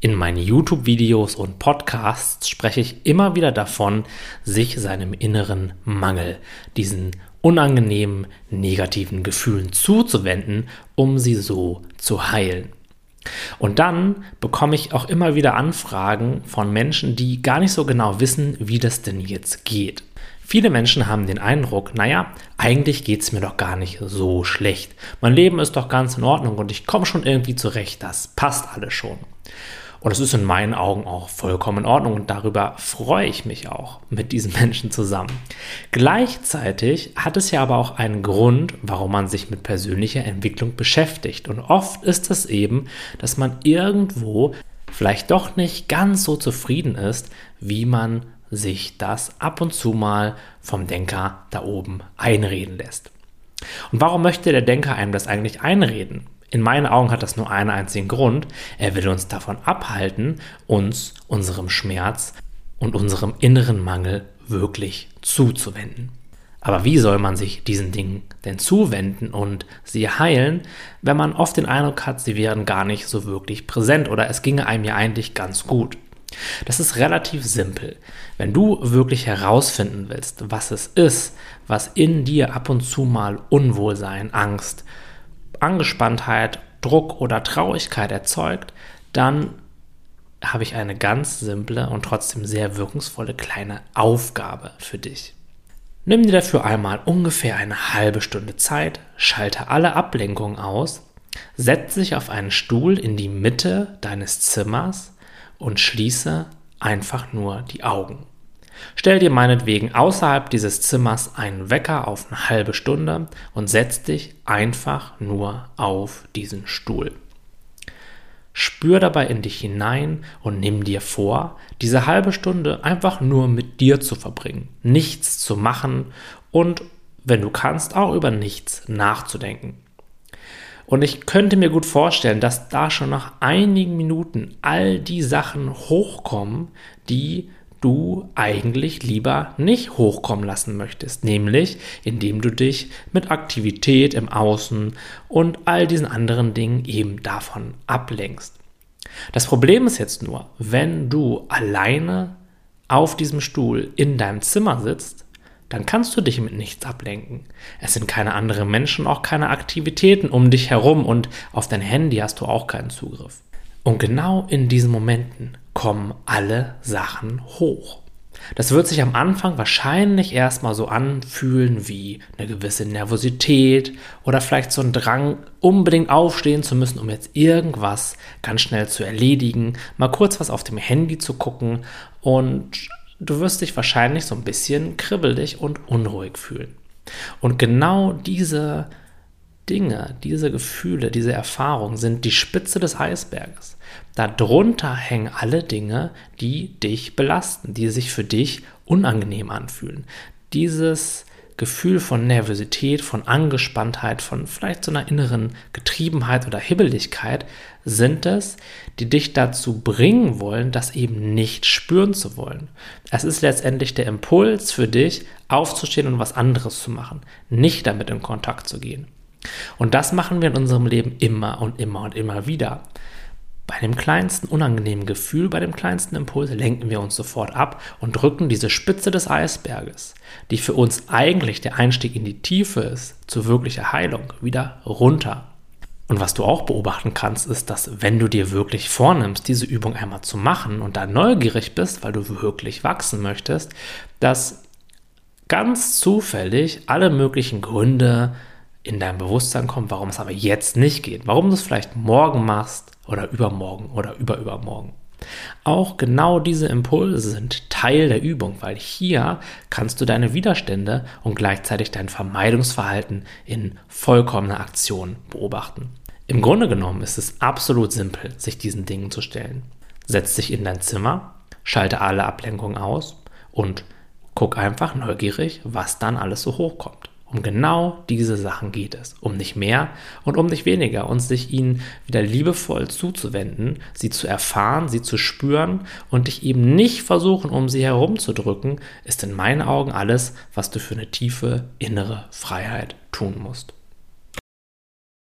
In meinen YouTube-Videos und Podcasts spreche ich immer wieder davon, sich seinem inneren Mangel, diesen unangenehmen, negativen Gefühlen zuzuwenden, um sie so zu heilen. Und dann bekomme ich auch immer wieder Anfragen von Menschen, die gar nicht so genau wissen, wie das denn jetzt geht. Viele Menschen haben den Eindruck, naja, eigentlich geht es mir doch gar nicht so schlecht. Mein Leben ist doch ganz in Ordnung und ich komme schon irgendwie zurecht, das passt alles schon. Und es ist in meinen Augen auch vollkommen in Ordnung und darüber freue ich mich auch mit diesen Menschen zusammen. Gleichzeitig hat es ja aber auch einen Grund, warum man sich mit persönlicher Entwicklung beschäftigt. Und oft ist es eben, dass man irgendwo vielleicht doch nicht ganz so zufrieden ist, wie man sich das ab und zu mal vom Denker da oben einreden lässt. Und warum möchte der Denker einem das eigentlich einreden? In meinen Augen hat das nur einen einzigen Grund. Er will uns davon abhalten, uns unserem Schmerz und unserem inneren Mangel wirklich zuzuwenden. Aber wie soll man sich diesen Dingen denn zuwenden und sie heilen, wenn man oft den Eindruck hat, sie wären gar nicht so wirklich präsent oder es ginge einem ja eigentlich ganz gut? Das ist relativ simpel. Wenn du wirklich herausfinden willst, was es ist, was in dir ab und zu mal Unwohlsein, Angst, Angespanntheit, Druck oder Traurigkeit erzeugt, dann habe ich eine ganz simple und trotzdem sehr wirkungsvolle kleine Aufgabe für dich. Nimm dir dafür einmal ungefähr eine halbe Stunde Zeit, schalte alle Ablenkungen aus, setz dich auf einen Stuhl in die Mitte deines Zimmers und schließe einfach nur die Augen. Stell dir meinetwegen außerhalb dieses Zimmers einen Wecker auf eine halbe Stunde und setz dich einfach nur auf diesen Stuhl. Spür dabei in dich hinein und nimm dir vor, diese halbe Stunde einfach nur mit dir zu verbringen, nichts zu machen und, wenn du kannst, auch über nichts nachzudenken. Und ich könnte mir gut vorstellen, dass da schon nach einigen Minuten all die Sachen hochkommen, die du eigentlich lieber nicht hochkommen lassen möchtest, nämlich indem du dich mit Aktivität im Außen und all diesen anderen Dingen eben davon ablenkst. Das Problem ist jetzt nur, wenn du alleine auf diesem Stuhl in deinem Zimmer sitzt, dann kannst du dich mit nichts ablenken. Es sind keine anderen Menschen, auch keine Aktivitäten um dich herum und auf dein Handy hast du auch keinen Zugriff. Und genau in diesen Momenten kommen alle Sachen hoch. Das wird sich am Anfang wahrscheinlich erstmal so anfühlen wie eine gewisse Nervosität oder vielleicht so ein Drang, unbedingt aufstehen zu müssen, um jetzt irgendwas ganz schnell zu erledigen, mal kurz was auf dem Handy zu gucken und du wirst dich wahrscheinlich so ein bisschen kribbelig und unruhig fühlen. Und genau diese Dinge, diese Gefühle, diese Erfahrungen sind die Spitze des Eisberges. Darunter hängen alle Dinge, die dich belasten, die sich für dich unangenehm anfühlen. Dieses Gefühl von Nervosität, von Angespanntheit, von vielleicht so einer inneren Getriebenheit oder Hibbeligkeit sind es, die dich dazu bringen wollen, das eben nicht spüren zu wollen. Es ist letztendlich der Impuls für dich, aufzustehen und was anderes zu machen, nicht damit in Kontakt zu gehen. Und das machen wir in unserem Leben immer und immer und immer wieder. Bei dem kleinsten unangenehmen Gefühl, bei dem kleinsten Impuls lenken wir uns sofort ab und drücken diese Spitze des Eisberges, die für uns eigentlich der Einstieg in die Tiefe ist, zu wirklicher Heilung, wieder runter. Und was du auch beobachten kannst, ist, dass wenn du dir wirklich vornimmst, diese Übung einmal zu machen und da neugierig bist, weil du wirklich wachsen möchtest, dass ganz zufällig alle möglichen Gründe, in dein Bewusstsein kommt, warum es aber jetzt nicht geht, warum du es vielleicht morgen machst oder übermorgen oder überübermorgen. Auch genau diese Impulse sind Teil der Übung, weil hier kannst du deine Widerstände und gleichzeitig dein Vermeidungsverhalten in vollkommener Aktion beobachten. Im Grunde genommen ist es absolut simpel, sich diesen Dingen zu stellen. Setz dich in dein Zimmer, schalte alle Ablenkungen aus und guck einfach neugierig, was dann alles so hochkommt. Um genau diese Sachen geht es. Um nicht mehr und um nicht weniger. Und sich ihnen wieder liebevoll zuzuwenden, sie zu erfahren, sie zu spüren und dich eben nicht versuchen, um sie herumzudrücken, ist in meinen Augen alles, was du für eine tiefe innere Freiheit tun musst.